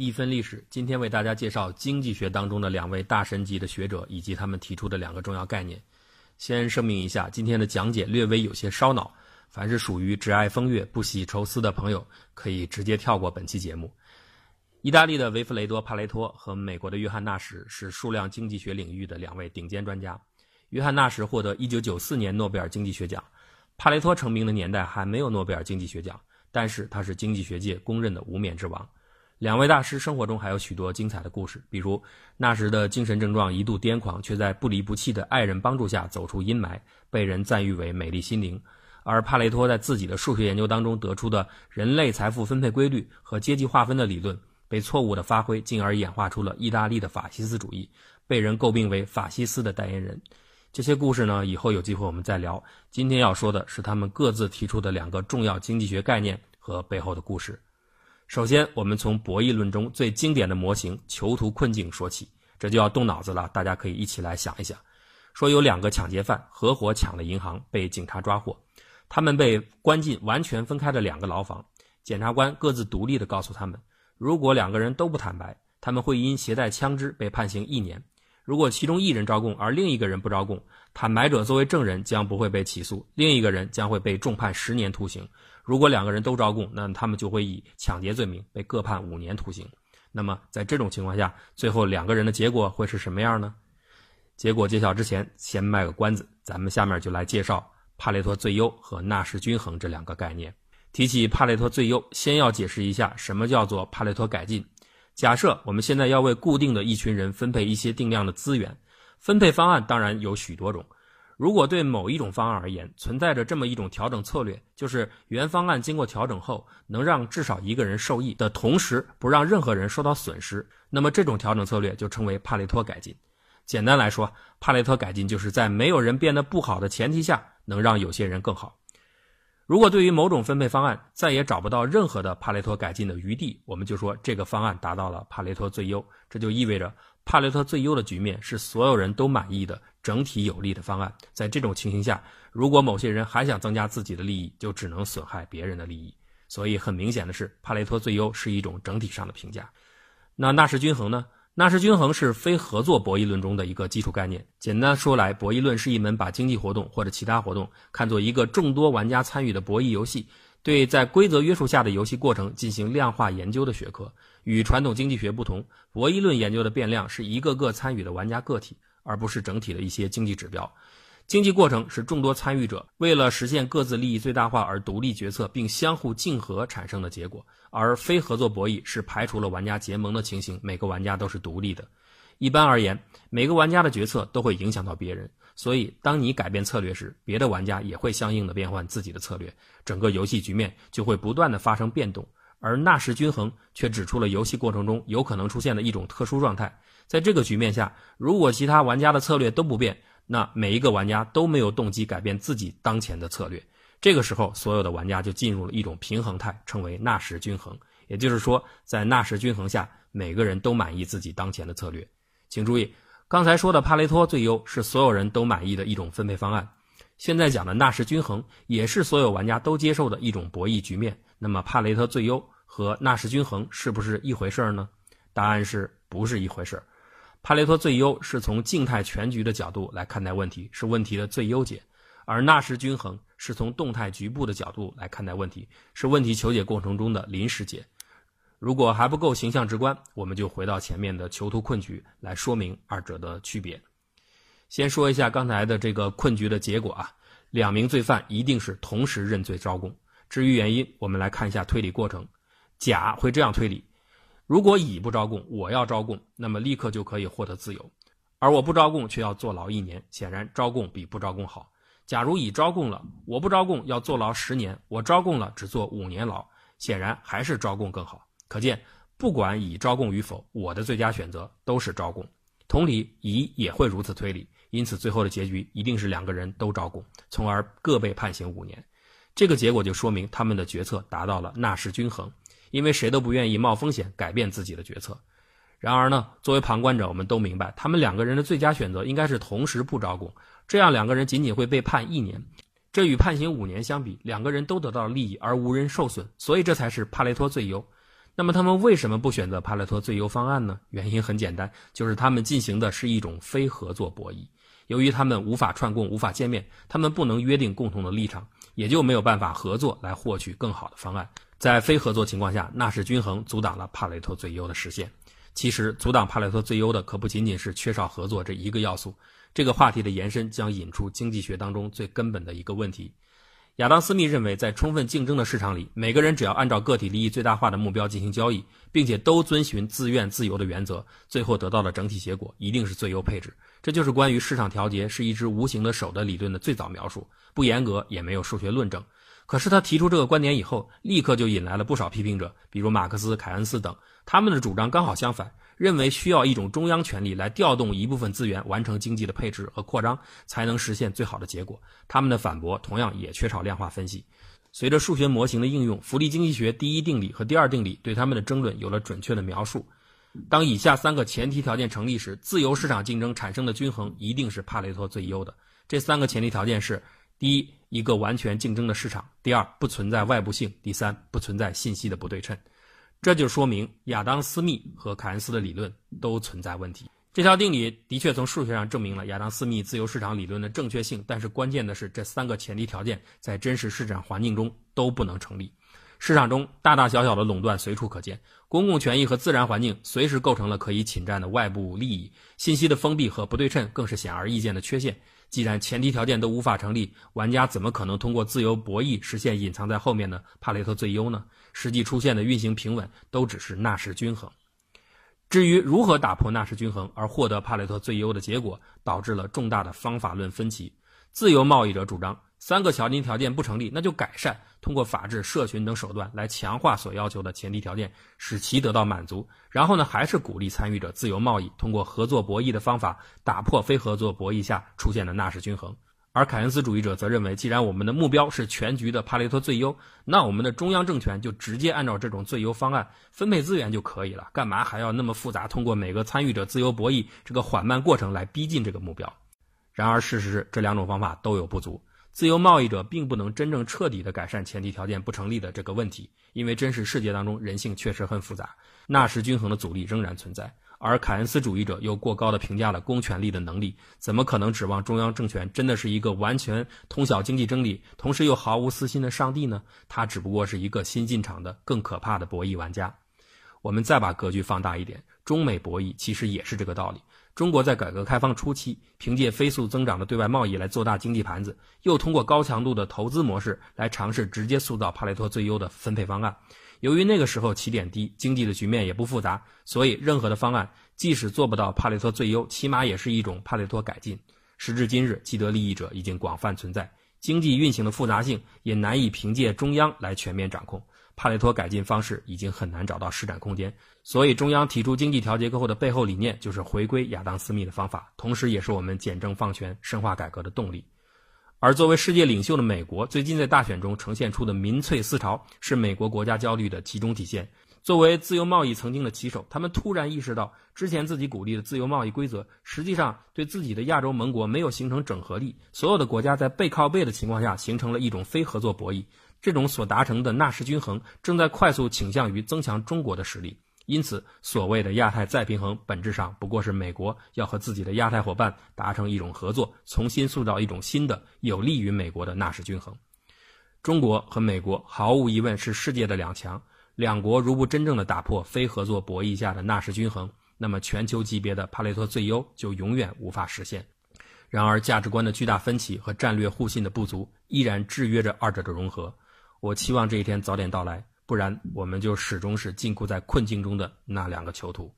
一分历史，今天为大家介绍经济学当中的两位大神级的学者以及他们提出的两个重要概念。先声明一下，今天的讲解略微有些烧脑，凡是属于只爱风月不喜愁思的朋友，可以直接跳过本期节目。意大利的维弗雷多·帕雷托和美国的约翰·纳什是数量经济学领域的两位顶尖专家。约翰·纳什获得1994年诺贝尔经济学奖，帕雷托成名的年代还没有诺贝尔经济学奖，但是他是经济学界公认的无冕之王。两位大师生活中还有许多精彩的故事，比如那时的精神症状一度癫狂，却在不离不弃的爱人帮助下走出阴霾，被人赞誉为美丽心灵；而帕雷托在自己的数学研究当中得出的人类财富分配规律和阶级划分的理论被错误的发挥，进而演化出了意大利的法西斯主义，被人诟病为法西斯的代言人。这些故事呢，以后有机会我们再聊。今天要说的是他们各自提出的两个重要经济学概念和背后的故事。首先，我们从博弈论中最经典的模型囚徒困境说起，这就要动脑子了。大家可以一起来想一想：说有两个抢劫犯合伙抢了银行，被警察抓获，他们被关进完全分开的两个牢房。检察官各自独立地告诉他们，如果两个人都不坦白，他们会因携带枪支被判刑一年；如果其中一人招供，而另一个人不招供，坦白者作为证人将不会被起诉，另一个人将会被重判十年徒刑。如果两个人都招供，那他们就会以抢劫罪名被各判五年徒刑。那么在这种情况下，最后两个人的结果会是什么样呢？结果揭晓之前，先卖个关子，咱们下面就来介绍帕累托最优和纳什均衡这两个概念。提起帕累托最优，先要解释一下什么叫做帕累托改进。假设我们现在要为固定的一群人分配一些定量的资源，分配方案当然有许多种。如果对某一种方案而言存在着这么一种调整策略，就是原方案经过调整后能让至少一个人受益的同时不让任何人受到损失，那么这种调整策略就称为帕累托改进。简单来说，帕累托改进就是在没有人变得不好的前提下，能让有些人更好。如果对于某种分配方案再也找不到任何的帕累托改进的余地，我们就说这个方案达到了帕累托最优。这就意味着帕雷托最优的局面是所有人都满意的。整体有利的方案，在这种情形下，如果某些人还想增加自己的利益，就只能损害别人的利益。所以很明显的是，帕雷托最优是一种整体上的评价。那纳什均衡呢？纳什均衡是非合作博弈论中的一个基础概念。简单说来，博弈论是一门把经济活动或者其他活动看作一个众多玩家参与的博弈游戏，对在规则约束下的游戏过程进行量化研究的学科。与传统经济学不同，博弈论研究的变量是一个个参与的玩家个体。而不是整体的一些经济指标，经济过程是众多参与者为了实现各自利益最大化而独立决策并相互竞合产生的结果，而非合作博弈是排除了玩家结盟的情形，每个玩家都是独立的。一般而言，每个玩家的决策都会影响到别人，所以当你改变策略时，别的玩家也会相应的变换自己的策略，整个游戏局面就会不断的发生变动。而纳什均衡却指出了游戏过程中有可能出现的一种特殊状态。在这个局面下，如果其他玩家的策略都不变，那每一个玩家都没有动机改变自己当前的策略。这个时候，所有的玩家就进入了一种平衡态，称为纳什均衡。也就是说，在纳什均衡下，每个人都满意自己当前的策略。请注意，刚才说的帕雷托最优是所有人都满意的一种分配方案，现在讲的纳什均衡也是所有玩家都接受的一种博弈局面。那么，帕雷托最优和纳什均衡是不是一回事呢？答案是不是一回事？帕雷托最优是从静态全局的角度来看待问题，是问题的最优解；而纳什均衡是从动态局部的角度来看待问题，是问题求解过程中的临时解。如果还不够形象直观，我们就回到前面的囚徒困局来说明二者的区别。先说一下刚才的这个困局的结果啊，两名罪犯一定是同时认罪招供。至于原因，我们来看一下推理过程。甲会这样推理。如果乙不招供，我要招供，那么立刻就可以获得自由；而我不招供却要坐牢一年，显然招供比不招供好。假如乙招供了，我不招供要坐牢十年，我招供了只坐五年牢，显然还是招供更好。可见，不管乙招供与否，我的最佳选择都是招供。同理，乙也会如此推理，因此最后的结局一定是两个人都招供，从而各被判刑五年。这个结果就说明他们的决策达到了纳什均衡。因为谁都不愿意冒风险改变自己的决策，然而呢，作为旁观者，我们都明白，他们两个人的最佳选择应该是同时不招供，这样两个人仅仅会被判一年，这与判刑五年相比，两个人都得到了利益而无人受损，所以这才是帕雷托最优。那么他们为什么不选择帕累托最优方案呢？原因很简单，就是他们进行的是一种非合作博弈。由于他们无法串供、无法见面，他们不能约定共同的立场，也就没有办法合作来获取更好的方案。在非合作情况下，纳什均衡阻挡了帕累托最优的实现。其实，阻挡帕累托最优的可不仅仅是缺少合作这一个要素。这个话题的延伸将引出经济学当中最根本的一个问题。亚当·斯密认为，在充分竞争的市场里，每个人只要按照个体利益最大化的目标进行交易，并且都遵循自愿自由的原则，最后得到的整体结果一定是最优配置。这就是关于市场调节是一只无形的手的理论的最早描述，不严格，也没有数学论证。可是他提出这个观点以后，立刻就引来了不少批评者，比如马克思、凯恩斯等，他们的主张刚好相反。认为需要一种中央权力来调动一部分资源，完成经济的配置和扩张，才能实现最好的结果。他们的反驳同样也缺少量化分析。随着数学模型的应用，福利经济学第一定理和第二定理对他们的争论有了准确的描述。当以下三个前提条件成立时，自由市场竞争产生的均衡一定是帕累托最优的。这三个前提条件是：第一，一个完全竞争的市场；第二，不存在外部性；第三，不存在信息的不对称。这就说明亚当·斯密和凯恩斯的理论都存在问题。这条定理的确从数学上证明了亚当·斯密自由市场理论的正确性，但是关键的是这三个前提条件在真实市场环境中都不能成立。市场中大大小小的垄断随处可见，公共权益和自然环境随时构成了可以侵占的外部利益，信息的封闭和不对称更是显而易见的缺陷。既然前提条件都无法成立，玩家怎么可能通过自由博弈实现隐藏在后面的帕雷特最优呢？实际出现的运行平稳都只是纳什均衡。至于如何打破纳什均衡而获得帕雷特最优的结果，导致了重大的方法论分歧。自由贸易者主张。三个条件条件不成立，那就改善，通过法治、社群等手段来强化所要求的前提条件，使其得到满足。然后呢，还是鼓励参与者自由贸易，通过合作博弈的方法打破非合作博弈下出现的纳什均衡。而凯恩斯主义者则认为，既然我们的目标是全局的帕累托最优，那我们的中央政权就直接按照这种最优方案分配资源就可以了，干嘛还要那么复杂，通过每个参与者自由博弈这个缓慢过程来逼近这个目标？然而，事实是这两种方法都有不足。自由贸易者并不能真正彻底的改善前提条件不成立的这个问题，因为真实世界当中人性确实很复杂，纳什均衡的阻力仍然存在。而凯恩斯主义者又过高的评价了公权力的能力，怎么可能指望中央政权真的是一个完全通晓经济真理，同时又毫无私心的上帝呢？他只不过是一个新进场的更可怕的博弈玩家。我们再把格局放大一点，中美博弈其实也是这个道理。中国在改革开放初期，凭借飞速增长的对外贸易来做大经济盘子，又通过高强度的投资模式来尝试直接塑造帕累托最优的分配方案。由于那个时候起点低，经济的局面也不复杂，所以任何的方案即使做不到帕累托最优，起码也是一种帕累托改进。时至今日，既得利益者已经广泛存在，经济运行的复杂性也难以凭借中央来全面掌控。帕累托改进方式已经很难找到施展空间，所以中央提出经济调节课后的背后理念就是回归亚当·斯密的方法，同时也是我们简政放权、深化改革的动力。而作为世界领袖的美国，最近在大选中呈现出的民粹思潮，是美国国家焦虑的集中体现。作为自由贸易曾经的旗手，他们突然意识到，之前自己鼓励的自由贸易规则，实际上对自己的亚洲盟国没有形成整合力，所有的国家在背靠背的情况下，形成了一种非合作博弈。这种所达成的纳什均衡正在快速倾向于增强中国的实力，因此，所谓的亚太再平衡本质上不过是美国要和自己的亚太伙伴达成一种合作，重新塑造一种新的有利于美国的纳什均衡。中国和美国毫无疑问是世界的两强，两国如不真正的打破非合作博弈下的纳什均衡，那么全球级别的帕累托最优就永远无法实现。然而，价值观的巨大分歧和战略互信的不足依然制约着二者的融合。我期望这一天早点到来，不然我们就始终是禁锢在困境中的那两个囚徒。